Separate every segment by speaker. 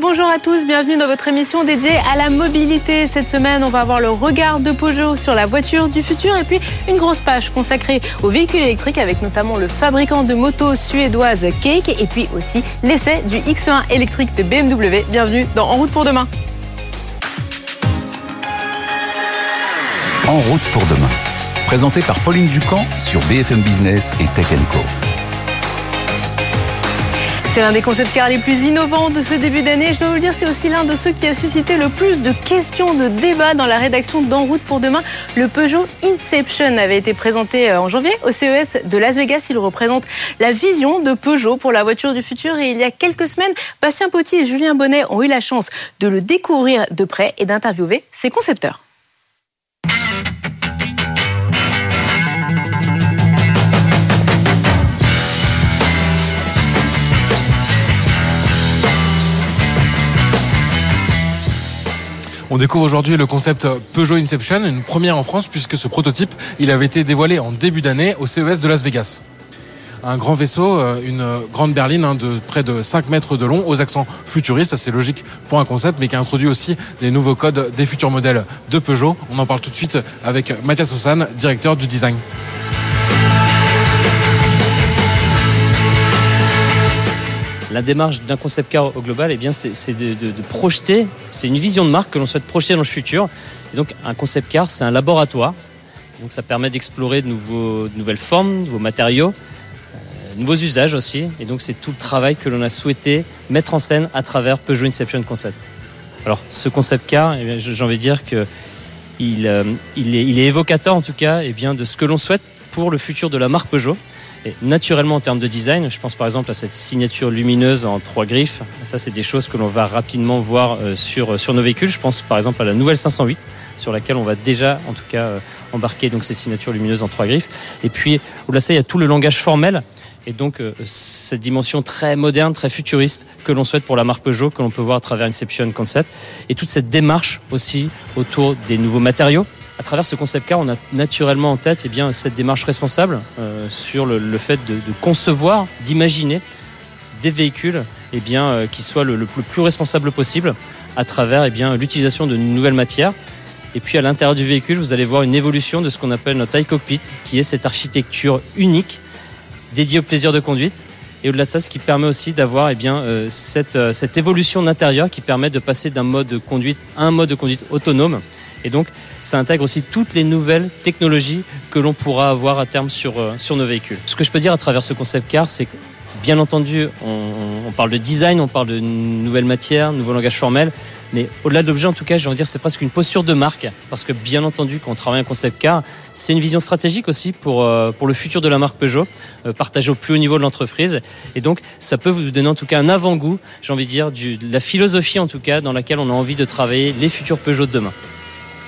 Speaker 1: bonjour à tous, bienvenue dans votre émission dédiée à la mobilité. Cette semaine, on va avoir le regard de Peugeot sur la voiture du futur et puis une grosse page consacrée aux véhicules électriques avec notamment le fabricant de motos suédoise Cake et puis aussi l'essai du X1 électrique de BMW. Bienvenue dans En route pour demain.
Speaker 2: En route pour demain. Présenté par Pauline Ducamp sur BFM Business et Tech Co.
Speaker 1: C'est l'un des concepts cars les plus innovants de ce début d'année. Je dois vous le dire, c'est aussi l'un de ceux qui a suscité le plus de questions, de débats dans la rédaction d'En route pour demain. Le Peugeot Inception avait été présenté euh, en janvier au CES de Las Vegas. Il représente la vision de Peugeot pour la voiture du futur. Et il y a quelques semaines, Bastien Potti et Julien Bonnet ont eu la chance de le découvrir de près et d'interviewer ses concepteurs.
Speaker 3: On découvre aujourd'hui le concept Peugeot Inception, une première en France puisque ce prototype, il avait été dévoilé en début d'année au CES de Las Vegas. Un grand vaisseau, euh, une grande berline hein, de près de 5 mètres de long, aux accents futuristes, c'est logique pour un concept, mais qui a introduit aussi des nouveaux codes des futurs modèles de Peugeot. On en parle tout de suite avec Mathias Ossan, directeur du design.
Speaker 4: La démarche d'un concept car au global, eh c'est de, projeter, c'est une vision de marque que l'on souhaite projeter dans le futur. Et donc, un concept car, c'est un laboratoire. Donc, ça permet d'explorer de, nouvelles formes, de nouveaux matériaux, euh, nouveaux usages aussi. Et donc, c'est tout le travail que l'on a souhaité mettre en scène à travers Peugeot Inception Concept. Alors, ce concept car, eh j'ai envie de dire que il, euh, est, évocateur en tout cas eh bien, de ce que l'on souhaite pour le futur de la marque Peugeot. Et naturellement, en termes de design, je pense par exemple à cette signature lumineuse en trois griffes. Ça, c'est des choses que l'on va rapidement voir euh, sur, euh, sur nos véhicules. Je pense par exemple à la nouvelle 508, sur laquelle on va déjà, en tout cas, euh, embarquer donc ces signatures lumineuses en trois griffes. Et puis, au-delà de ça, il y a tout le langage formel. Et donc, cette dimension très moderne, très futuriste que l'on souhaite pour la marque Peugeot, que l'on peut voir à travers Inception Concept. Et toute cette démarche aussi autour des nouveaux matériaux à travers ce concept car, on a naturellement en tête eh bien, cette démarche responsable euh, sur le, fait de, concevoir, d'imaginer des véhicules eh bien, euh, qui soient le, plus responsable possible à travers eh l'utilisation de nouvelles matières. Et puis à l'intérieur du véhicule, vous allez voir une évolution de ce qu'on appelle notre iCockpit, qui est cette architecture unique dédiée au plaisir de conduite. Et au-delà de ça, ce qui permet aussi d'avoir euh, cette évolution d'intérieur qui permet de passer d'un mode de conduite à un mode de conduite autonome et donc, ça intègre aussi toutes les nouvelles technologies que l'on pourra avoir à terme sur, euh, sur nos véhicules. Ce que je peux dire à travers ce concept car, c'est que Bien entendu, on, parle de design, on parle de nouvelles matières, nouveaux langages formels, mais au-delà de l'objet, en tout cas, j'ai envie de dire, c'est presque une posture de marque, parce que bien entendu, quand on travaille un concept car, c'est une vision stratégique aussi pour, euh, pour le futur de la marque Peugeot, euh, partagée au plus haut niveau de l'entreprise, et donc ça peut vous donner en tout cas un avant-goût, j'ai envie de dire, de la philosophie en tout cas dans laquelle on a envie de travailler les futurs Peugeot de demain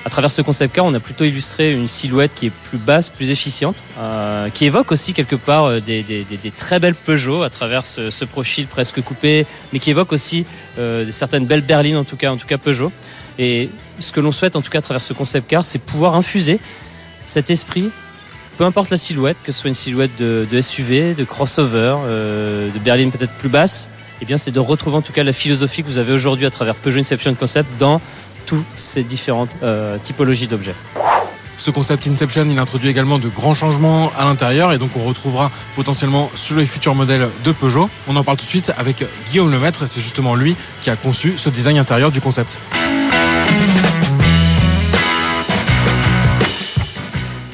Speaker 4: à travers ce concept car, on a plutôt illustré une silhouette qui est plus basse, plus efficiente, euh, qui évoque aussi quelque part euh, des, très belles Peugeot à travers ce, profil presque coupé, mais qui évoque aussi euh, certaines belles berlines, en tout cas, en tout cas Peugeot. Et ce que l'on souhaite, en tout cas, à travers ce concept car, c'est pouvoir infuser cet esprit, peu importe la silhouette, que ce soit une silhouette de, SUV, de crossover, de berline peut-être plus basse, eh bien, c'est de retrouver en tout cas la philosophie que vous avez aujourd'hui à travers Peugeot Inception Concept dans toutes ces différentes euh, typologies d'objets.
Speaker 3: Ce concept Inception, il introduit également de grands changements à l'intérieur et donc on retrouvera potentiellement sur les futurs modèles de Peugeot. On en parle tout de suite avec Guillaume Lemaître, c'est justement lui qui a conçu ce design intérieur du concept.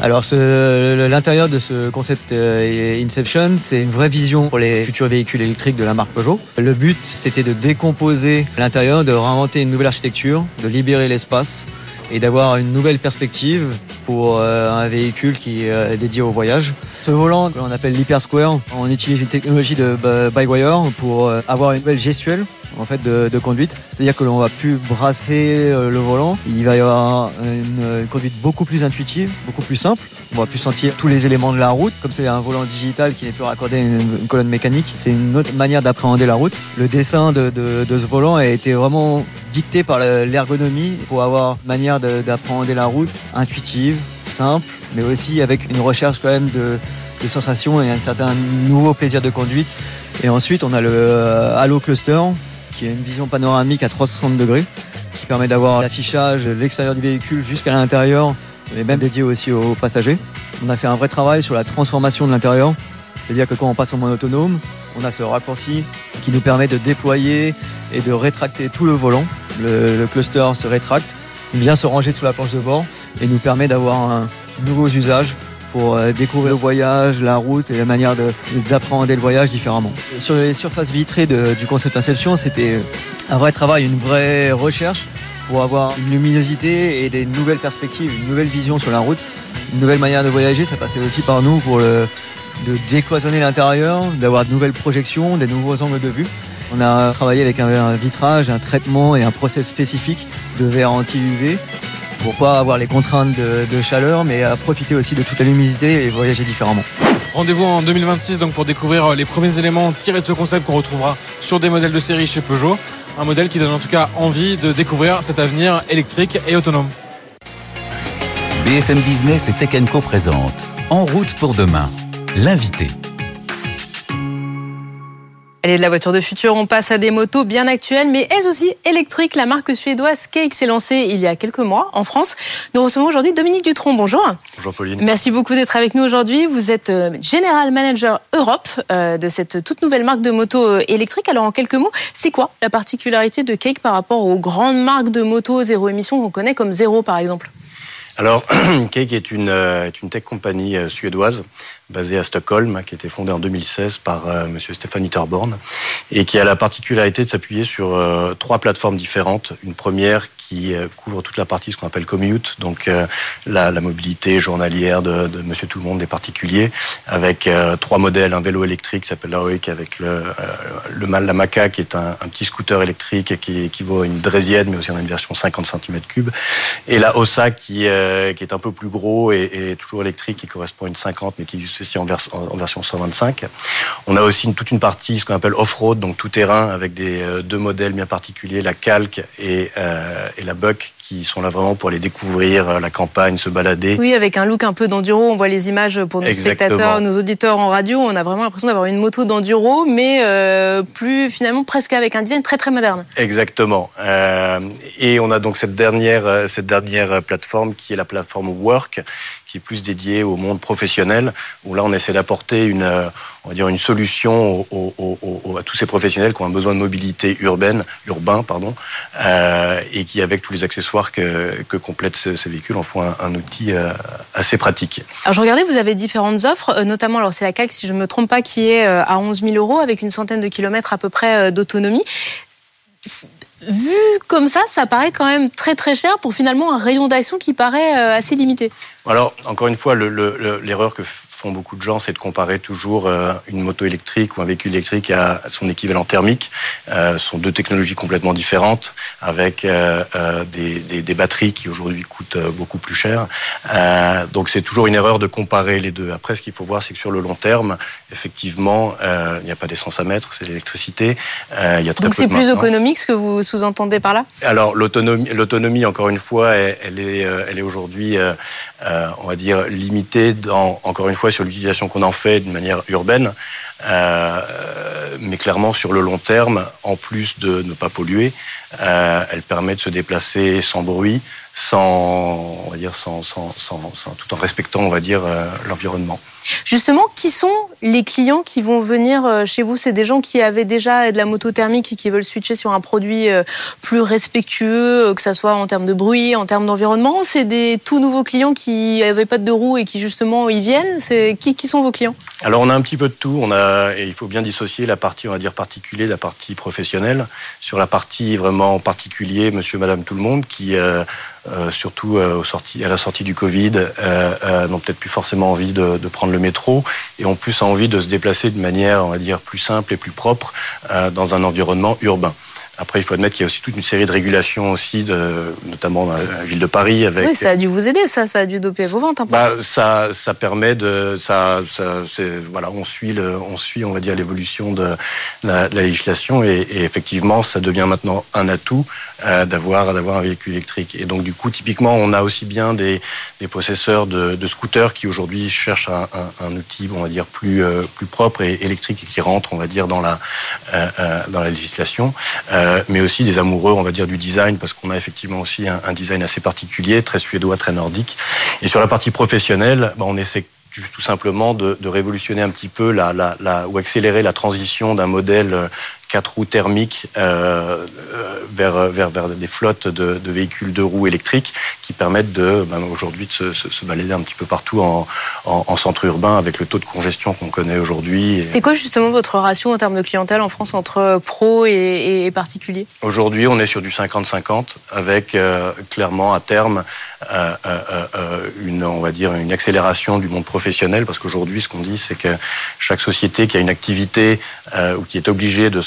Speaker 5: Alors l'intérieur de ce concept euh, Inception, c'est une vraie vision pour les futurs véhicules électriques de la marque Peugeot. Le but, c'était de décomposer l'intérieur, de réinventer une nouvelle architecture, de libérer l'espace et d'avoir une nouvelle perspective pour euh, un véhicule qui est euh, dédié au voyage. Ce volant, on appelle l'Hyper Square, on utilise une technologie de by-wire pour avoir une nouvelle gestuelle en fait de, conduite. C'est-à-dire que l'on va plus brasser euh, le volant. Il va y avoir une, conduite beaucoup plus intuitive, beaucoup plus simple. On va plus sentir tous les éléments de la route. Comme c'est un volant digital qui n'est plus raccordé à une, colonne mécanique, c'est une autre manière d'appréhender la route. Le dessin de, ce volant a été vraiment dicté par l'ergonomie pour avoir une manière d'appréhender la route intuitive, simple, mais aussi avec une recherche quand même de, de sensations et un certain nouveau plaisir de conduite. Et ensuite, on a le euh, Halo Cluster qui est une vision panoramique à 360 degrés, qui permet d'avoir l'affichage de l'extérieur du véhicule jusqu'à l'intérieur, et même dédié aussi aux passagers. On a fait un vrai travail sur la transformation de l'intérieur, c'est-à-dire que quand on passe en mode autonome, on a ce raccourci qui nous permet de déployer et de rétracter tout le volant. Le, cluster se rétracte, vient se ranger sous la planche de bord et nous permet d'avoir un nouveau usage pour euh, découvrir le voyage, la route et la manière de- d'appréhender le voyage différemment. Sur les surfaces vitrées du concept Inception, c'était un vrai travail, une vraie recherche pour avoir une luminosité et des nouvelles perspectives, une nouvelle vision sur la route, une nouvelle manière de voyager. Ça passait aussi par nous pour de décloisonner l'intérieur, d'avoir de nouvelles projections, des nouveaux angles de vue. On a travaillé avec un, vitrage, un traitement et un process spécifique de verre anti-UV pour pas avoir les contraintes de, de chaleur, mais à profiter aussi de toute la luminosité et voyager différemment.
Speaker 3: Rendez-vous en 2026 donc pour découvrir euh, les premiers éléments tirés de ce concept qu'on retrouvera sur des modèles de série chez Peugeot. Un modèle qui donne en tout cas envie de découvrir cet avenir électrique et autonome.
Speaker 2: BFM Business et Tech Co présente En route pour demain. L'invité.
Speaker 1: Allez, de la voiture de futur, on passe à des motos bien actuelles, mais elles aussi électriques. La marque suédoise Cake s'est lancée il y a quelques mois en France. Nous recevons aujourd'hui Dominique Dutronc. Bonjour.
Speaker 6: Bonjour Pauline.
Speaker 1: Merci beaucoup d'être avec nous aujourd'hui. Vous êtes euh, General Manager Europe euh, de cette toute nouvelle marque de motos euh, électriques. Alors, en quelques mots, c'est quoi la particularité de Cake par rapport aux grandes marques de motos zéro émission qu'on connaît comme Zéro, par exemple?
Speaker 6: Alors, Cake est une, est une tech compagnie suédoise basée à Stockholm, qui a été fondée en 2016 par euh, Monsieur Stéphane Itterborn et qui a la particularité de s'appuyer sur euh, trois plateformes différentes. Une première qui euh, couvre toute la partie ce qu'on appelle commute, donc euh, la, la mobilité journalière de, Monsieur Tout le Monde des particuliers, avec euh, trois modèles, un vélo électrique qui s'appelle l'Aoik, avec le, euh, le la qui est un, petit scooter électrique qui équivaut à une Draisienne, mais aussi on a une version 50 cm3, et la Ossa qui, qui est un peu plus gros et, toujours électrique, qui correspond à une 50, mais qui existe aussi en, en- version 125. On a aussi toute une partie, ce qu'on appelle off-road, donc tout terrain, avec des deux modèles bien particuliers, la Calque et, et la Buck, qui sont là vraiment pour aller découvrir euh, la campagne, se balader.
Speaker 1: Oui, avec un look un peu d'enduro. On voit les images pour nos
Speaker 6: Exactement.
Speaker 1: spectateurs, nos auditeurs en radio. On a vraiment l'impression d'avoir une moto d'enduro, mais euh, plus finalement presque avec un design très très moderne.
Speaker 6: Exactement. Euh, et on a donc cette dernière, cette dernière plateforme qui est la plateforme Work, qui est plus dédiée au monde professionnel, où là on essaie d'apporter une, on va dire une solution à tous ces professionnels qui ont un besoin de mobilité urbaine, urbain, pardon, euh, et qui avec tous les accessoires que, que complètent ces, ces véhicules en font un, un outil euh, assez pratique.
Speaker 1: Alors je regardais, vous avez différentes offres, euh, notamment, alors c'est la Calque, si je ne me trompe pas, qui est euh, à 11 000 euros avec une centaine de kilomètres à peu près d'autonomie. Vu comme ça, ça paraît quand même très très cher pour finalement un rayon d'action qui paraît euh, assez limité.
Speaker 6: Alors, encore une fois, le- le- le- l'erreur que font beaucoup de gens, c'est de comparer toujours euh, une moto électrique ou un véhicule électrique à son équivalent thermique. Euh, ce sont deux technologies complètement différentes, avec euh, des, des- des batteries qui aujourd'hui coûtent beaucoup plus cher. Donc, c'est toujours une erreur de comparer les deux. Après, ce qu'il faut voir, c'est que sur le long terme, effectivement, il n'y a pas d'essence à mettre, c'est l'électricité. Il y a très
Speaker 1: Donc c'est plus économique ce que vous sous-entendez par là?
Speaker 6: Alors l'autonomie, encore une fois, elle, elle est, euh, elle est aujourd'hui, euh, euh, on va dire limitée dans, encore une fois sur l'utilisation qu'on en fait d'une manière urbaine, mais clairement sur le long terme, en plus de ne pas polluer, elle permet de se déplacer sans bruit, sans, on va dire, sans, sans, sans, tout en respectant, on va dire, euh, l'environnement.
Speaker 1: Justement, qui sont les clients qui vont venir euh, chez vous? C'est des gens qui avaient déjà de la moto thermique et qui veulent switcher sur un produit euh, plus respectueux, que ça soit en termes de bruit, en termes d'environnement? C'est des tout nouveaux clients qui n'avaient pas de roue et qui justement y viennent? C'est qui, qui sont vos clients?
Speaker 6: Alors on a un petit peu de tout. On a, et il faut bien dissocier la partie, on va dire particulier, de la partie professionnelle. Sur la partie vraiment particulier, Monsieur, Madame, tout le monde, qui euh, euh, surtout euh, à la sortie du Covid, euh, euh, n'ont peut-être plus forcément envie de, prendre le métro et ont plus envie de se déplacer de manière, on va dire, plus simple et plus propre dans un environnement urbain. Après, il faut admettre qu'il y a aussi toute une série de régulations aussi, de, notamment dans la ville de Paris, avec
Speaker 1: Oui, ça a dû vous aider, ça, ça a dû doper vos ventes un peu.
Speaker 6: bah, ça, ça permet de, ça, ça voilà, on suit le, on suit, on va dire l'évolution de la, de la législation et, et effectivement, ça devient maintenant un atout euh, d'avoir, d'avoir un véhicule électrique. Et donc, du coup, typiquement, on a aussi bien des, des possesseurs de, de scooters qui aujourd'hui cherchent un, un, un outil, on va dire plus, euh, plus propre et électrique et qui rentre, on va dire, dans la, euh, euh, dans la législation. Euh, mais aussi des amoureux, on va dire, du design, parce qu'on a effectivement aussi un, design assez particulier, très suédois, très nordique. Et sur la partie professionnelle, bah, on essaie tout simplement de, révolutionner un petit peu ou accélérer la transition d'un modèle quatre roues thermiques euh, vers, vers, vers des flottes de, de, véhicules de roues électriques qui permettent de ben, aujourd'hui de se, se, se, balader un petit peu partout en, en, en centre urbain avec le taux de congestion qu'on connaît aujourd'hui.
Speaker 1: C'est quoi justement votre ratio en termes de clientèle en France entre pro et, et, et particulier?
Speaker 6: Aujourd'hui, on est sur du 50-50 avec euh, clairement à terme euh, euh, une, on va dire, une accélération du monde professionnel parce qu'aujourd'hui, ce qu'on dit, c'est que chaque société qui a une activité ou qui est obligée de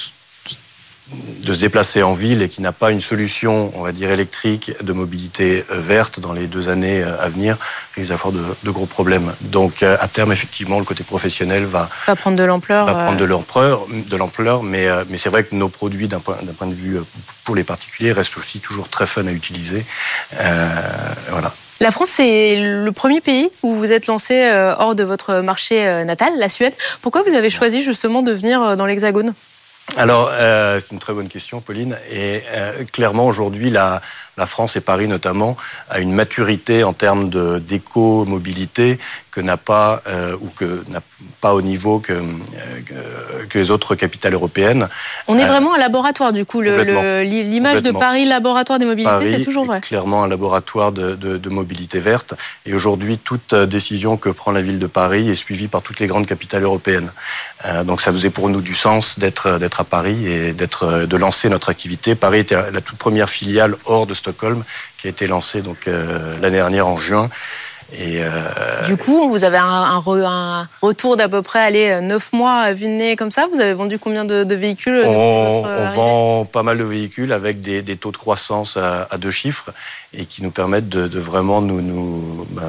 Speaker 6: de se déplacer en ville et qui n'a pas une solution, on va dire, électrique de mobilité verte dans les deux années à venir, risque d'avoir de, de, gros problèmes. Donc, à terme, effectivement, le côté professionnel va,
Speaker 1: va prendre de l'ampleur.
Speaker 6: Va prendre de l'ampleur, de l'ampleur, mais, mais c'est vrai que nos produits, d'un point, point de vue pour les particuliers, restent aussi toujours très fun à utiliser. Euh, voilà.
Speaker 1: La France, c'est le premier pays où vous êtes lancé hors de votre marché natal, la Suède. Pourquoi vous avez choisi justement de venir dans l'Hexagone?
Speaker 6: Alors, euh, c'est une très bonne question, Pauline. Et euh, clairement, aujourd'hui, la, la, France et Paris notamment a une maturité en termes d'éco-mobilité que n'a pas euh, ou que n'a pas au niveau que, euh, que les autres capitales européennes.
Speaker 1: On est vraiment un laboratoire du coup. L'image de Paris, laboratoire des mobilités, c'est toujours vrai.
Speaker 6: Clairement un laboratoire de, de, de mobilité verte. Et aujourd'hui, toute décision que prend la ville de Paris est suivie par toutes les grandes capitales européennes. Euh, donc ça faisait pour nous du sens d'être d'être à Paris et d'être de lancer notre activité. Paris était la toute première filiale hors de Stockholm qui a été lancée donc euh, l'année dernière en juin. Et euh...
Speaker 1: Du coup, vous avez un, un, un retour d'à peu près allez, 9 mois à vue de nez comme ça? Vous avez vendu combien de, de véhicules
Speaker 6: On, on vend pas mal de véhicules avec des, des taux de croissance à, à, deux chiffres et qui nous permettent de, de vraiment nous, nous, bah,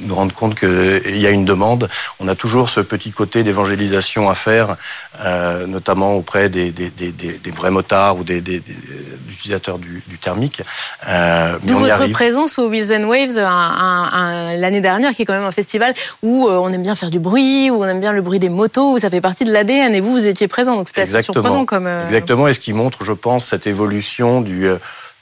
Speaker 6: nous rendre compte qu'il y a une demande. On a toujours ce petit côté d'évangélisation à faire, euh, notamment auprès des, des, des, des, vrais motards ou des, utilisateurs du, du thermique.
Speaker 1: Euh, D'où votre arrive. présence au Wheels and Waves l'année dernière, qui est quand même un festival où euh, on aime bien faire du bruit, où on aime bien le bruit des motos, où ça fait partie de l'ADN. Et vous, vous étiez présent, donc c'était assez surprenant comme. Euh...
Speaker 6: Exactement, et ce qui montre, je pense, cette évolution du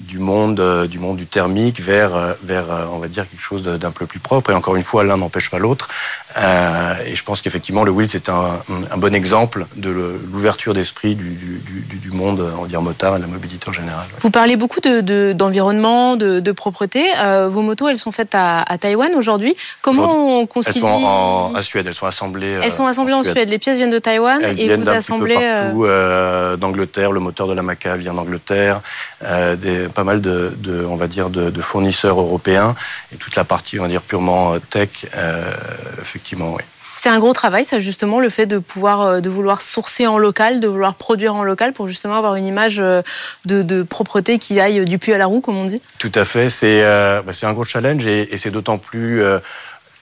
Speaker 6: du monde, euh, du monde du thermique vers, euh, vers, euh, on va dire, quelque chose d'un peu plus propre. Et encore une fois, l'un n'empêche pas l'autre. Euh, et je pense qu'effectivement, le Wheels c'est un, un, bon exemple de l'ouverture d'esprit du, du, du, monde, on va dire, motard et de la mobilité en général.
Speaker 1: Vous parlez beaucoup d'environnement, de, de, de, propreté. Euh, vos motos, elles sont faites à, à Taïwan aujourd'hui. Comment on concilie
Speaker 6: Elles sont en, en, à Suède, elles sont assemblées.
Speaker 1: Elles sont assemblées en, en Suède. Suède. Les pièces viennent de Taïwan
Speaker 6: elles
Speaker 1: et vous assemblez.
Speaker 6: euh... d'Angleterre. Le moteur de la Maca vient d'Angleterre. Des, pas mal de, de, on va dire, de, de, fournisseurs européens et toute la partie, on va dire, purement tech, euh, effectivement, oui.
Speaker 1: C'est un gros travail, ça justement, le fait de pouvoir, de vouloir sourcer en local, de vouloir produire en local pour justement avoir une image de, de propreté qui aille du puits à la roue, comme on dit?
Speaker 6: Tout à fait, c'est euh, bah, un gros challenge et, et c'est d'autant plus euh,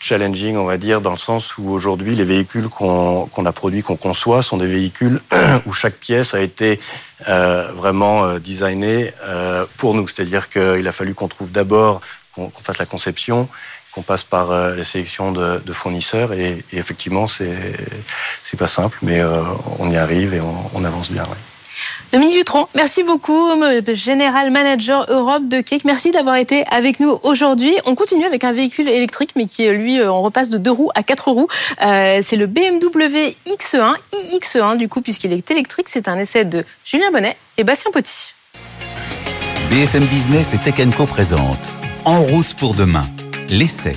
Speaker 6: challenging, on va dire, dans le sens où aujourd'hui les véhicules qu'on qu a produits, qu'on conçoit, sont des véhicules où chaque pièce a été euh, vraiment euh, designée euh, pour nous. C'est-à-dire qu'il a fallu qu'on trouve d'abord qu'on qu fasse la conception, qu'on passe par euh, la sélection de, fournisseurs et, et effectivement c'est pas simple, mais on y arrive et on, avance bien.
Speaker 1: Dominique Dutron, merci beaucoup, Général Manager Europe de Cake. Merci d'avoir été avec nous aujourd'hui. On continue avec un véhicule électrique, mais qui, lui, on repasse de deux roues à quatre roues. Euh, c'est le BMW X1, iX1, du coup, puisqu'il est électrique. C'est un essai de Julien Bonnet et Bastien Petit.
Speaker 2: BFM Business et Tech Co présente En route pour demain, l'essai.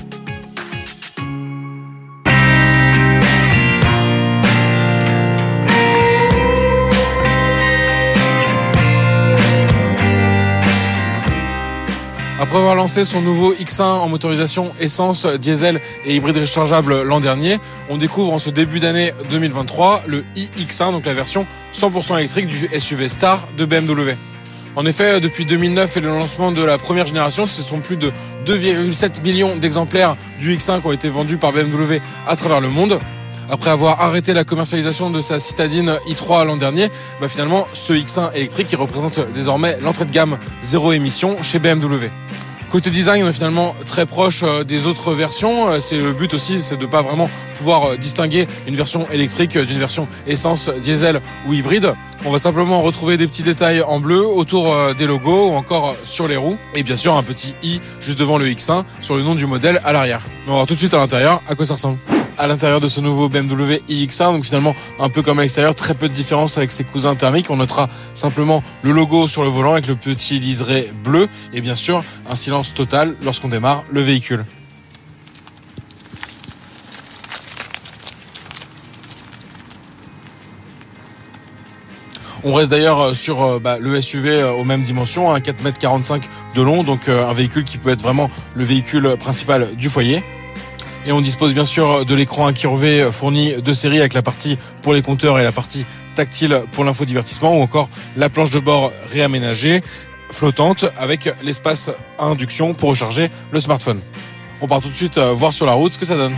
Speaker 3: Après avoir lancé son nouveau X1 en motorisation essence, diesel et hybride rechargeable l'an dernier, on découvre en ce début d'année 2023 le iX1, donc la version 100% électrique du SUV Star de BMW. En effet, depuis 2009 et le lancement de la première génération, ce sont plus de 2,7 millions d'exemplaires du X1 qui ont été vendus par BMW à travers le monde. Après avoir arrêté la commercialisation de sa citadine i3 l'an dernier, bah finalement, ce X1 électrique qui représente désormais l'entrée de gamme zéro émission chez BMW. Côté design, on est finalement très proche euh, des autres versions. Euh, c'est le but aussi, c'est de pas vraiment pouvoir euh, distinguer une version électrique d'une version essence, diesel ou hybride. On va simplement retrouver des petits détails en bleu autour des logos ou encore sur les roues. Et bien sûr, un petit i juste devant le X1 sur le nom du modèle à l'arrière. On va voir tout de suite à l'intérieur à quoi ça ressemble à l'intérieur de ce nouveau BMW iX1. Donc finalement, un peu comme à l'extérieur, très peu de différence avec ses cousins thermiques. On notera simplement le logo sur le volant avec le petit liseré bleu et bien sûr un silence total lorsqu'on démarre le véhicule. On reste d'ailleurs sur euh, bah, le SUV euh, aux mêmes dimensions, 4,45 m de long, donc euh, un véhicule qui peut être vraiment le véhicule principal du foyer. Et on dispose bien sûr de l'écran incurvé fourni de série avec la partie pour les compteurs et la partie tactile pour l'infodivertissement ou encore la planche de bord réaménagée flottante avec l'espace à induction pour recharger le smartphone. On part tout de suite euh, voir sur la route ce que ça donne.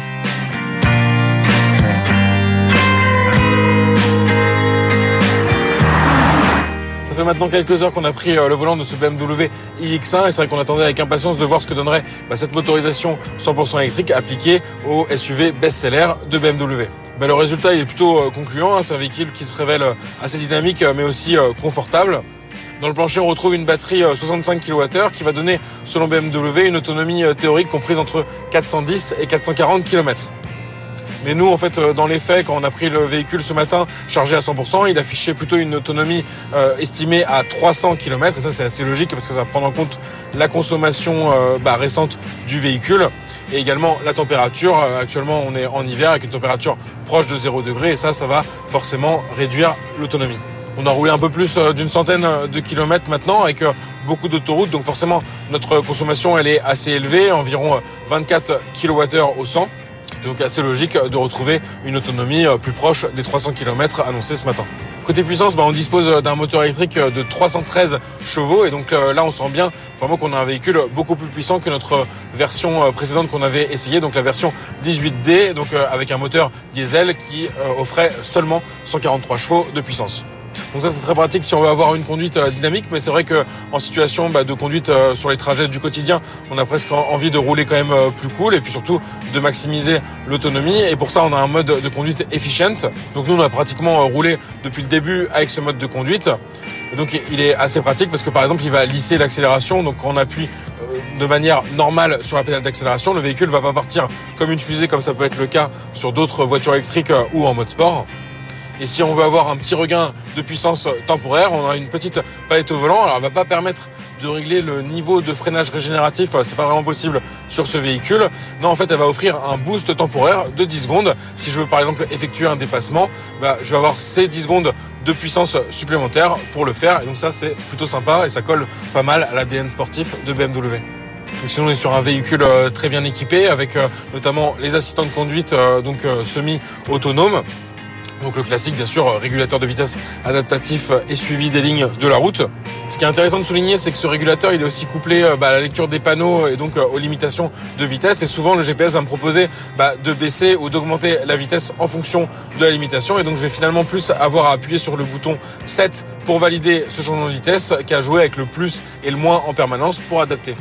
Speaker 3: Fait maintenant quelques heures qu'on a pris euh, le volant de ce BMW iX1 et c'est vrai qu'on attendait avec impatience de voir ce que donnerait bah, cette motorisation 100% électrique appliquée au SUV best-seller de BMW. Bah, le résultat est plutôt euh, concluant, hein. c'est un véhicule qui se révèle euh, assez dynamique mais aussi confortable. Dans le plancher, on retrouve une batterie 65 kWh qui va donner, selon BMW, une autonomie théorique comprise entre 410 et 440 km. Mais nous, en fait, euh, dans les faits, quand on a pris le véhicule ce matin chargé à 100%, il affichait plutôt une autonomie euh, estimée à 300 km. Et ça, c'est assez logique parce que ça va prendre en compte la consommation euh, bah, récente du véhicule et également la température. Actuellement, on est en hiver avec une température proche de 0 degré et ça, ça va forcément réduire l'autonomie. On a roulé un peu plus d'une centaine de kilomètres maintenant avec beaucoup d'autoroutes, donc forcément notre consommation elle est assez élevée, environ 24 kWh au 100 donc assez logique de retrouver une autonomie euh, plus proche des 300 km annoncés ce matin. Côté puissance, bah, on dispose d'un moteur électrique de 313 chevaux et donc euh, là on sent bien vraiment qu'on a un véhicule beaucoup plus puissant que notre version euh, précédente qu'on avait essayé, donc la version 18D, donc avec un moteur diesel qui offrait seulement 143 chevaux de puissance. Donc ça c'est très pratique si on veut avoir une conduite euh, dynamique, mais c'est vrai qu'en situation bah, de conduite euh, sur les trajets du quotidien, on a presque envie de rouler quand même euh, plus cool et puis surtout de maximiser l'autonomie. Et pour ça on a un mode de conduite efficient. Donc nous on a pratiquement roulé depuis le début avec ce mode de conduite. donc il est assez pratique parce que par exemple il va lisser l'accélération. Donc quand on appuie de manière normale sur la pédale d'accélération, le véhicule ne va pas partir comme une fusée comme ça peut être le cas sur d'autres voitures électriques ou en mode sport. Et si on veut avoir un petit regain de puissance temporaire, on a une petite palette au volant. Alors, elle va pas permettre de régler le niveau de freinage régénératif. C'est pas vraiment possible sur ce véhicule. Non, en fait, elle va offrir un boost temporaire de 10 secondes. Si je veux, par exemple, effectuer un dépassement, bah, je vais avoir ces 10 secondes de puissance supplémentaire pour le faire. Et donc ça, c'est plutôt sympa et ça colle pas mal à l'ADN sportif de BMW. Donc sinon, on est sur un véhicule euh, très bien équipé avec euh, notamment les assistants de conduite euh, donc semi-autonomes. Donc le classique, bien sûr, régulateur de vitesse adaptatif et suivi des lignes de la route. Ce qui est intéressant de souligner, c'est que ce régulateur, il est aussi couplé euh, bah, à la lecture des panneaux et donc euh, aux limitations de vitesse. Et souvent, le GPS va me proposer bah, de baisser ou d'augmenter la vitesse en fonction de la limitation. Et donc, je vais finalement plus avoir à appuyer sur le bouton 7 pour valider ce changement de vitesse qu'à jouer avec le plus et le moins en permanence pour adapter.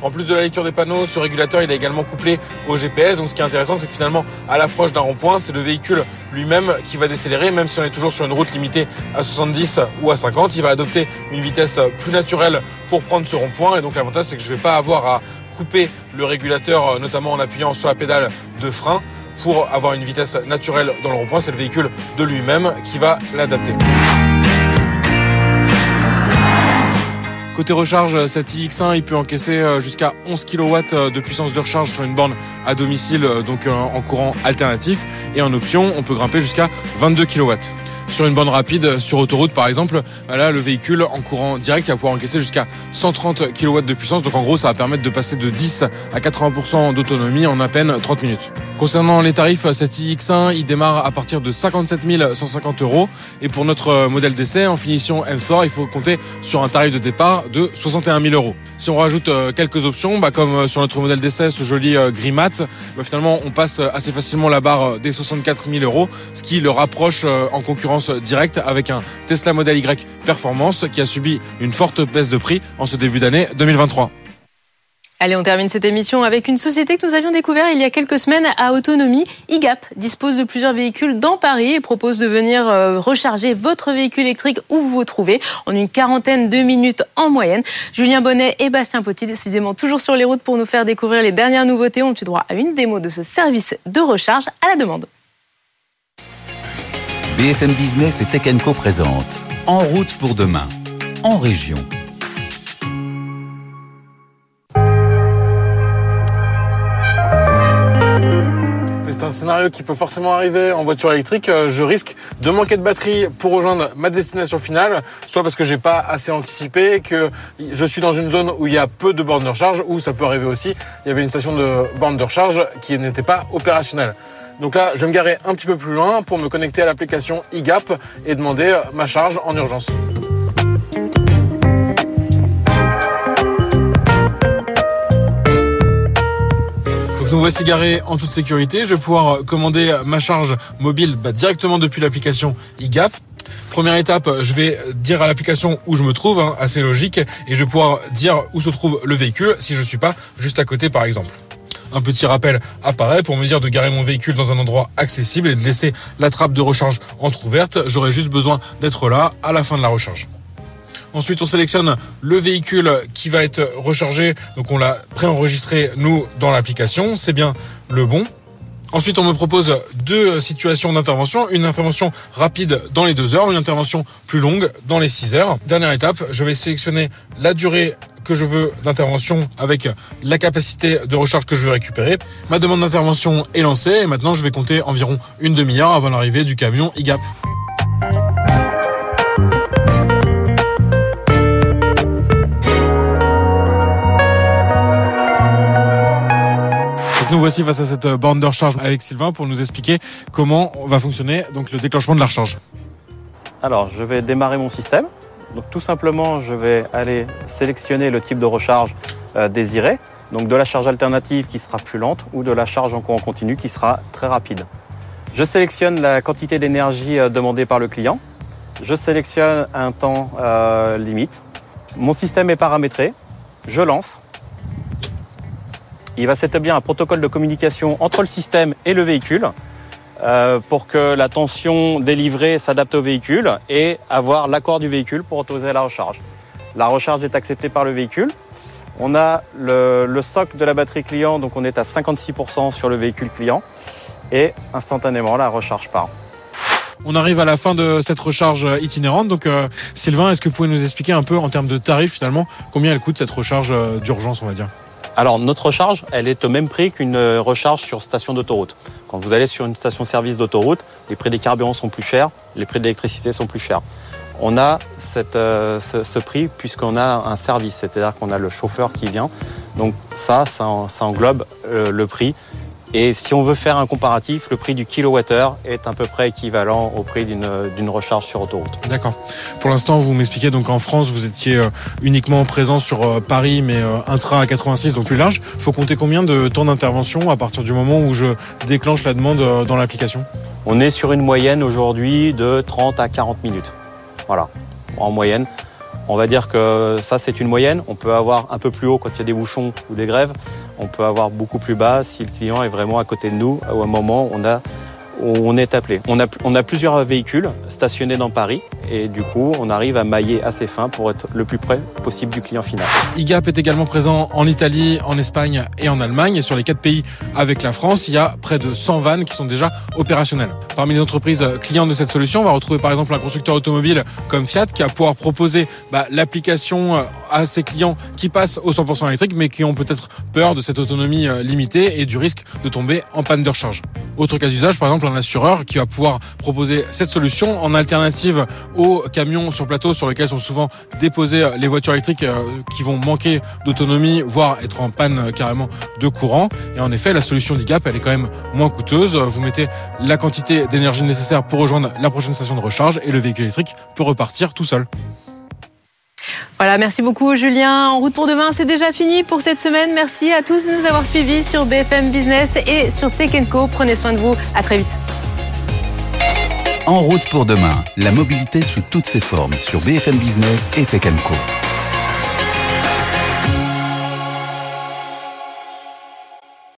Speaker 3: En plus de la lecture des panneaux, ce régulateur il est également couplé au GPS. Donc ce qui est intéressant, c'est que finalement, à l'approche d'un rond-point, c'est le véhicule lui-même qui va décélérer, même si on est toujours sur une route limitée à 70 ou à 50. Il va adopter une vitesse plus naturelle pour prendre ce rond-point. Et donc l'avantage, c'est que je ne vais pas avoir à couper le régulateur, notamment en appuyant sur la pédale de frein pour avoir une vitesse naturelle dans le rond-point. C'est le véhicule de lui-même qui va l'adapter. Côté recharge, cet iX1, il peut encaisser euh, jusqu'à 11 kW euh, de puissance de recharge sur une borne à domicile, euh, donc en courant alternatif. Et en option, on peut grimper jusqu'à 22 kW sur une borne rapide sur autoroute par exemple, là le véhicule en courant direct va pouvoir encaisser jusqu'à 130 kW de puissance. Donc en gros ça va permettre de passer de 10 à 80% d'autonomie en à peine 30 minutes. Concernant les tarifs, cet iX1 il démarre à partir de 57 150 euros et pour notre modèle d'essai en finition M-Sport il faut compter sur un tarif de départ de 61 000 euros. Si on rajoute euh, quelques options, bah, comme euh, sur notre modèle d'essai, ce joli euh, gris mat, bah, finalement on passe assez facilement la barre des 64 000 euros, ce qui le rapproche en concurrence directe avec un Tesla Model Y Performance qui a subi une forte baisse de prix en ce début d'année 2023.
Speaker 1: Allez, on termine cette émission avec une société que nous avions découvert il y a quelques semaines à autonomie. IGAP dispose de plusieurs véhicules dans Paris et propose de venir euh, recharger votre véhicule électrique où vous vous trouvez en une quarantaine de minutes en moyenne. Julien Bonnet et Bastien Potti, décidément toujours sur les routes pour nous faire découvrir les dernières nouveautés, ont eu droit à une démo de ce service de recharge à la demande.
Speaker 2: BFM Business et Tech Co présente En route pour demain, en région.
Speaker 3: c'est un scénario qui peut forcément arriver en voiture électrique. Euh, je risque de manquer de batterie pour rejoindre ma destination finale, soit parce que j'ai pas assez anticipé, que je suis dans une zone où il y a peu de bornes de recharge, ou ça peut arriver aussi, il y avait une station de borne de recharge qui n'était pas opérationnelle. Donc là, je vais me garer un petit peu plus loin pour me connecter à l'application eGap et demander ma charge en urgence. nous voici garés en toute sécurité. Je vais pouvoir commander ma charge mobile bah, directement depuis l'application eGap. Première étape, je vais dire à l'application où je me trouve, hein, assez logique, et je vais pouvoir dire où se trouve le véhicule si je ne suis pas juste à côté par exemple. Un petit rappel apparaît pour me dire de garer mon véhicule dans un endroit accessible et de laisser la trappe de recharge entrouverte. J'aurai juste besoin d'être là à la fin de la recharge. Ensuite, on sélectionne le véhicule qui va être rechargé. Donc, on l'a préenregistré, nous, dans l'application. C'est bien le bon. Ensuite, on me propose deux situations d'intervention. Une intervention rapide dans les deux heures, une intervention plus longue dans les six heures. Dernière étape, je vais sélectionner la durée que je veux d'intervention avec la capacité de recharge que je veux récupérer. Ma demande d'intervention est lancée et maintenant je vais compter environ une demi-heure avant l'arrivée du camion IGAP. Face à cette euh, borne de recharge avec Sylvain pour nous expliquer comment va fonctionner donc le déclenchement de la recharge.
Speaker 7: Alors, je vais démarrer mon système. Donc, tout simplement, je vais aller sélectionner le type de recharge euh, désiré. Donc, de la charge alternative qui sera plus lente ou de la charge en courant continu qui sera très rapide. Je sélectionne la quantité d'énergie euh, demandée par le client. Je sélectionne un temps limite. Mon système est paramétré. Je lance il va s'établir un protocole de communication entre le système et le véhicule euh, pour que la tension délivrée s'adapte au véhicule et avoir l'accord du véhicule pour autoriser la recharge. La recharge est acceptée par le véhicule. On a le, le socle de la batterie client, donc on est à 56% sur le véhicule client et instantanément la recharge part.
Speaker 3: On arrive à la fin de cette recharge itinérante. Donc, euh, Sylvain, est-ce que vous pouvez nous expliquer un peu en termes de tarifs finalement combien elle coûte cette recharge euh, d'urgence, on va dire?
Speaker 7: Alors notre recharge, elle est au même prix qu'une recharge sur station d'autoroute. Quand vous allez sur une station-service d'autoroute, les prix des carburants sont plus chers, les prix de l'électricité sont plus chers. On a euh, ce, prix puisqu'on a un service, c'est-à-dire qu'on a le chauffeur qui vient. Donc ça, ça, englobe euh, le prix et si on veut faire un comparatif, le prix du kilowattheure est à peu près équivalent au prix d'une recharge sur autoroute.
Speaker 3: D'accord. Pour l'instant, vous m'expliquez donc en France, vous étiez euh, uniquement présent sur euh, Paris, mais euh, intra à 86, donc plus large. Il faut compter combien de temps d'intervention à partir du moment où je déclenche la demande dans l'application?
Speaker 7: On est sur une moyenne aujourd'hui de 30 à 40 minutes. Voilà, en moyenne. On va dire que ça, c'est une moyenne. On peut avoir un peu plus haut quand il y a des bouchons ou des grèves. On peut avoir beaucoup plus bas si le client est vraiment à côté de nous ou à un moment on a on est appelé. On a, plusieurs véhicules stationnés dans Paris et du coup, on arrive à mailler assez fin pour être le plus près possible du client final.
Speaker 3: IGAP est également présent en Italie, en Espagne et en Allemagne. Sur les quatre pays avec la France, il y a près de 100 vannes qui sont déjà opérationnelles. Parmi les entreprises clientes de cette solution, on va retrouver par exemple un constructeur automobile comme Fiat qui va pouvoir proposer bah, l'application euh, à ses clients qui passent au 100% électrique mais qui ont peut-être peur de cette autonomie euh, limitée et du risque de tomber en panne de recharge. Autre cas d'usage, par exemple, un assureur qui va pouvoir proposer cette solution en alternative aux camions sur plateau sur lesquels sont souvent déposées les voitures électriques euh, qui vont manquer d'autonomie, voire être en panne euh, carrément de courant. Et en effet, la solution d'IGAP, elle est quand même moins coûteuse. Vous mettez la quantité d'énergie nécessaire pour rejoindre la prochaine station de recharge et le véhicule électrique peut repartir tout seul.
Speaker 1: Voilà, merci beaucoup Julien. En route pour demain, c'est déjà fini pour cette semaine. Merci à tous de nous avoir suivis sur BFM Business et sur Tech Co. Prenez soin de vous. À très vite.
Speaker 2: En route pour demain, la mobilité sous toutes ses formes sur BFM Business et Tech Co.